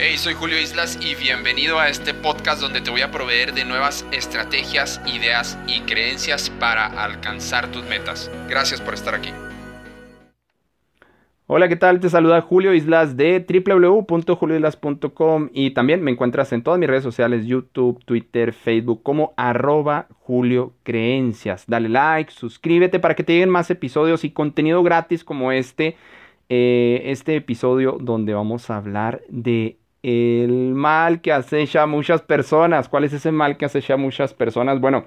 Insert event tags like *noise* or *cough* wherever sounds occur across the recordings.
Hey, soy Julio Islas y bienvenido a este podcast donde te voy a proveer de nuevas estrategias, ideas y creencias para alcanzar tus metas. Gracias por estar aquí. Hola, ¿qué tal? Te saluda Julio Islas de www.julioislas.com y también me encuentras en todas mis redes sociales, YouTube, Twitter, Facebook como arroba Julio Creencias. Dale like, suscríbete para que te lleguen más episodios y contenido gratis como este. Eh, este episodio donde vamos a hablar de el mal que acecha a muchas personas. ¿Cuál es ese mal que acecha a muchas personas? Bueno,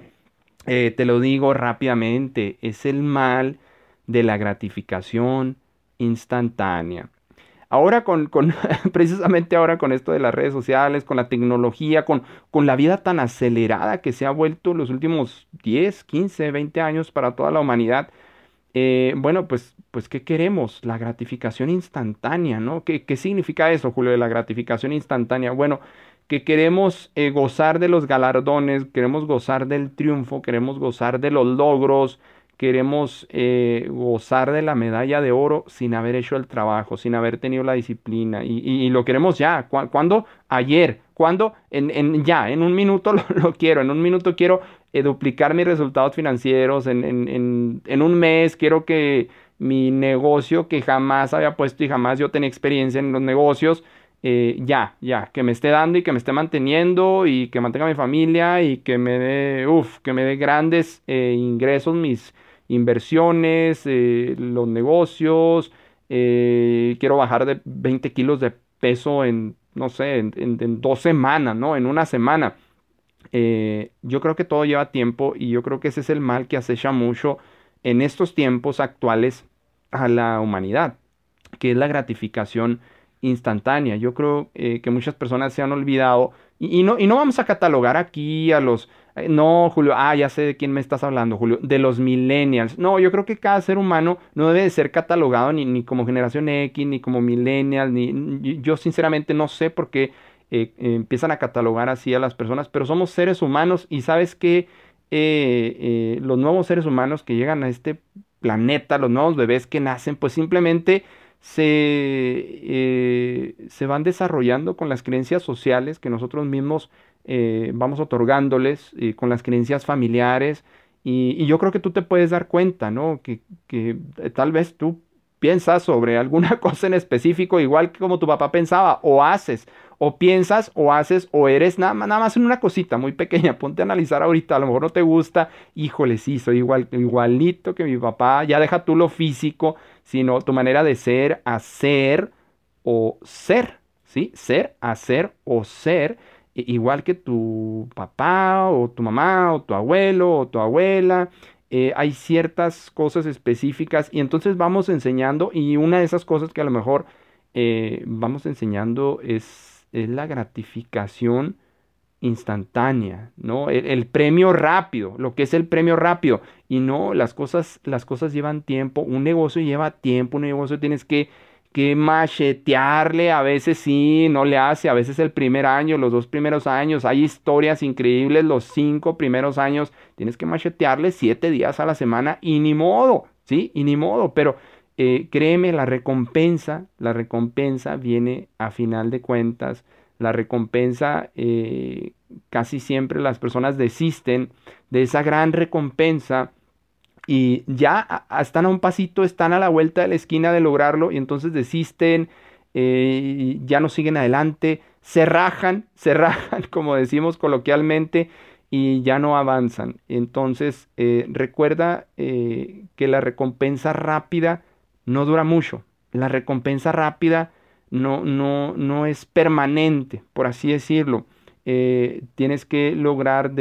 eh, te lo digo rápidamente, es el mal de la gratificación instantánea. Ahora con, *laughs* precisamente ahora con esto de las redes sociales, con la tecnología, con, con la vida tan acelerada que se ha vuelto los últimos 10, 15, 20 años para toda la humanidad, eh, bueno, pues, pues, ¿qué queremos? La gratificación instantánea, ¿no? ¿Qué, ¿Qué, significa eso, Julio, de la gratificación instantánea? Bueno, que queremos eh, gozar de los galardones, queremos gozar del triunfo, queremos gozar de los logros, queremos eh, gozar de la medalla de oro sin haber hecho el trabajo, sin haber tenido la disciplina. Y, lo queremos ya. ¿Cuándo? Ayer. ¿Cuándo? En, en, ya, en un minuto *laughs* lo, quiero. En un minuto quiero eh, duplicar mis resultados financieros. En, en, un mes quiero que mi negocio que jamás había puesto y jamás yo tenía experiencia en los negocios, eh, ya, ya, que me esté dando y que me esté manteniendo y que mantenga mi familia y que me dé, uff, que me dé grandes ingresos mis inversiones, eh, los negocios, eh, quiero bajar de 20 kilos de peso en, no sé, en, dos semanas, ¿no? En una semana. Eh, yo creo que todo lleva tiempo y yo creo que ese es el mal que acecha mucho en estos tiempos actuales a la humanidad, que es la gratificación instantánea. Yo creo que muchas personas se han olvidado y, no, vamos a catalogar aquí a los no, Julio, ah, ya sé de quién me estás hablando, Julio, de los millennials. No, yo creo que cada ser humano no debe de ser catalogado ni, ni como generación X, ni como millennial, ni yo sinceramente no sé por qué eh, empiezan a catalogar así a las personas, pero somos seres humanos y sabes que eh, eh, los nuevos seres humanos que llegan a este planeta, los nuevos bebés que nacen, pues simplemente se, se van desarrollando con las creencias sociales que nosotros mismos vamos otorgándoles con las creencias familiares. Y, yo creo que tú te puedes dar cuenta, ¿no? Que, que tal vez tú piensas sobre alguna *laughs* cosa en específico, igual que como tu papá pensaba, o haces, o piensas, o haces, o eres nada, nada más en una cosita muy pequeña. *laughs* Ponte a analizar ahorita, a lo mejor no te gusta, híjole, sí, soy igual, igualito que mi papá. Ya deja tú lo físico, sino tu manera de ser, hacer o ser, ¿sí? Ser, hacer o ser igual que tu papá o tu mamá o tu abuelo o tu abuela. Eh, hay ciertas cosas específicas y entonces vamos enseñando y una de esas cosas que a lo mejor eh, vamos enseñando es, es, la gratificación instantánea, ¿no? El, el, premio rápido, lo que es el premio rápido y no, las cosas, las cosas llevan tiempo, un negocio lleva tiempo, un negocio tienes que que machetearle, a veces sí, no le hace, a veces el primer año, los dos primeros años, hay historias increíbles, los cinco primeros años, tienes que machetearle siete días a la semana y ni modo, ¿sí? Y ni modo, pero eh, créeme, la recompensa, la recompensa viene a final de cuentas, la recompensa, eh, casi siempre las personas desisten de esa gran recompensa y ya están a un pasito, están a la vuelta de la esquina de lograrlo y entonces desisten, eh, ya no siguen adelante, se rajan, *laughs* se rajan, como decimos coloquialmente, y ya no avanzan. Entonces, eh, recuerda eh, que la recompensa rápida no dura mucho. La recompensa rápida no, no, no es permanente, por así decirlo. tienes que lograr,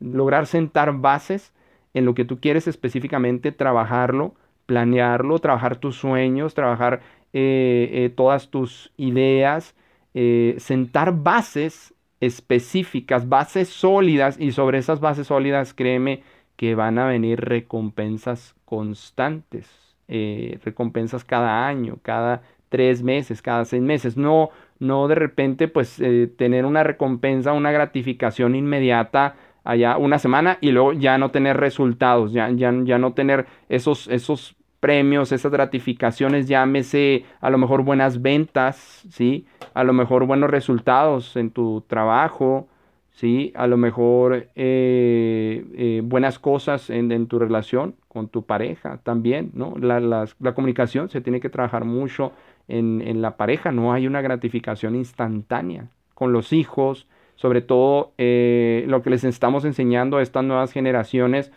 lograr sentar bases en lo que tú quieres específicamente, trabajarlo, planearlo, trabajar tus sueños, trabajar eh, eh, todas tus ideas, eh, sentar bases específicas, bases sólidas y sobre esas bases sólidas, créeme que van a venir recompensas constantes, recompensas cada año, cada tres meses, cada seis meses, no, no de repente pues tener una recompensa, una gratificación inmediata allá una semana y luego ya no tener resultados, ya, ya, ya no tener esos, esos premios, esas gratificaciones, llámese a lo mejor buenas ventas, ¿sí? A lo mejor buenos resultados en tu trabajo, ¿sí? A lo mejor eh, eh, buenas cosas en, tu relación con tu pareja también, ¿no? La, comunicación se tiene que trabajar mucho en, la pareja, no hay una gratificación instantánea con los hijos, sobre todo eh, lo que les estamos enseñando a estas nuevas generaciones,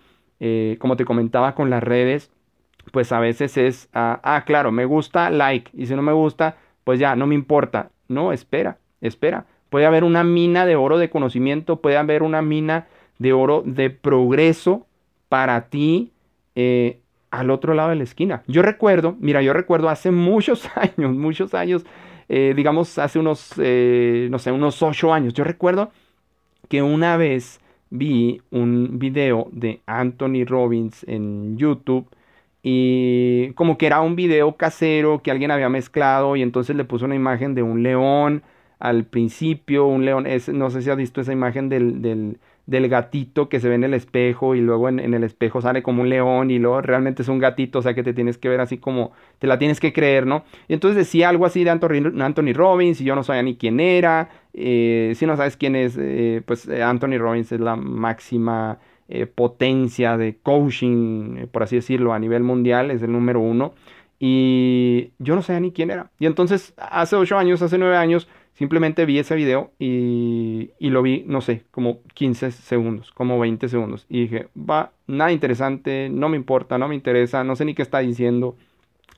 como te comentaba con las redes, pues a veces es, ah, ah, claro, me gusta, like, y si no me gusta, pues ya, no me importa. No, espera, espera Puede haber una mina de oro de conocimiento, puede haber una mina de oro de progreso para ti eh, al otro lado de la esquina. Yo recuerdo, mira, yo recuerdo hace *laughs* muchos años, muchos años, eh, digamos hace unos, eh, no sé, unos ocho años, yo recuerdo que una vez vi un video de Anthony Robbins en YouTube y como que era un video casero que alguien había mezclado y entonces le puso una imagen de un león al principio, un león, es, no sé si has visto esa imagen del, del, gatito que se ve en el espejo y luego en, el espejo sale como un león y luego realmente es un gatito, o sea que te tienes que ver así como, te la tienes que creer, ¿no? Y entonces decía algo así de Anthony, Anthony Robbins y yo no sabía ni quién era, eh, si no sabes quién es, eh, pues eh, Anthony Robbins es la máxima potencia de coaching, por así decirlo, a nivel mundial, es el número uno. Y yo no sabía ni quién era. Y entonces, hace ocho años, hace nueve años, Simplemente vi ese video y, lo vi, no sé, como 15 segundos, como 20 segundos. Y dije, va, nada interesante, no me importa, no me interesa, no sé ni qué está diciendo.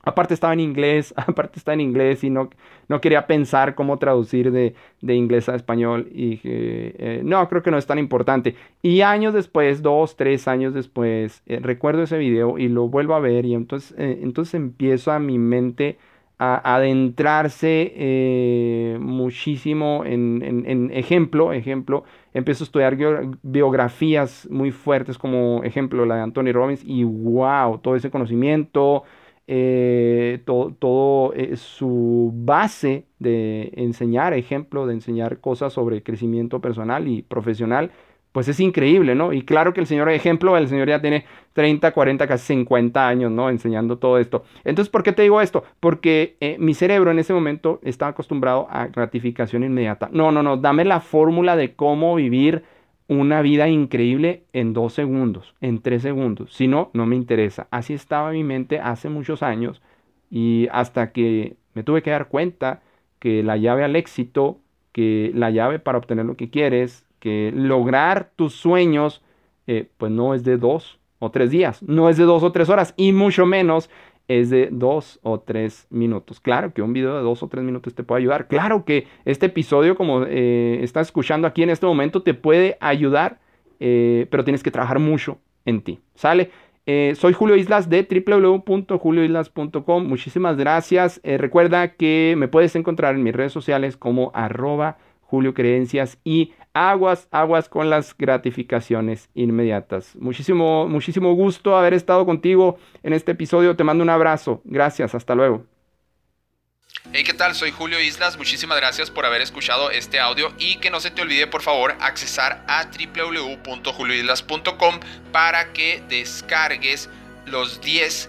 Aparte estaba en inglés, *laughs* aparte está en inglés y no, no quería pensar cómo traducir de, inglés a español. Y dije, eh, no, creo que no es tan importante. Y años después, dos, tres años después, eh, recuerdo ese video y lo vuelvo a ver y entonces, eh, entonces empiezo a mi mente a adentrarse eh, muchísimo en, ejemplo, ejemplo, empiezo a estudiar biografías muy fuertes como ejemplo la de Anthony Robbins y wow, todo ese conocimiento, eh, todo, eh, su base de enseñar, ejemplo, de enseñar cosas sobre crecimiento personal y profesional, pues es increíble, ¿no? Y claro que el señor, ejemplo, el señor ya tiene 30, 40, casi 50 años, ¿no? Enseñando todo esto. Entonces, ¿por qué te digo esto? Porque eh, mi cerebro en ese momento estaba acostumbrado a gratificación inmediata. No, no, no, dame la fórmula de cómo vivir una vida increíble en dos segundos, en tres segundos. Si no, no me interesa. Así estaba mi mente hace muchos años y hasta que me tuve que dar cuenta que la llave al éxito, que la llave para obtener lo que quieres, que lograr tus sueños, eh, pues no es de dos o tres días, no es de dos o tres horas y mucho menos es de dos o tres minutos. Claro que un video de dos o tres minutos te puede ayudar. Claro que este episodio, como eh, estás escuchando aquí en este momento, te puede ayudar, eh, pero tienes que trabajar mucho en ti. ¿Sale? soy Julio Islas de www.julioislas.com. Muchísimas gracias. recuerda que me puedes encontrar en mis redes sociales como arroba Julio Creencias aguas, aguas con las gratificaciones inmediatas. Muchísimo, muchísimo gusto haber estado contigo en este episodio. Te mando un abrazo. Gracias, hasta luego. Hey, ¿qué tal? Soy Julio Islas. Muchísimas gracias por haber escuchado este audio y que no se te olvide, por favor, accesar a www.julioislas.com para que descargues los 10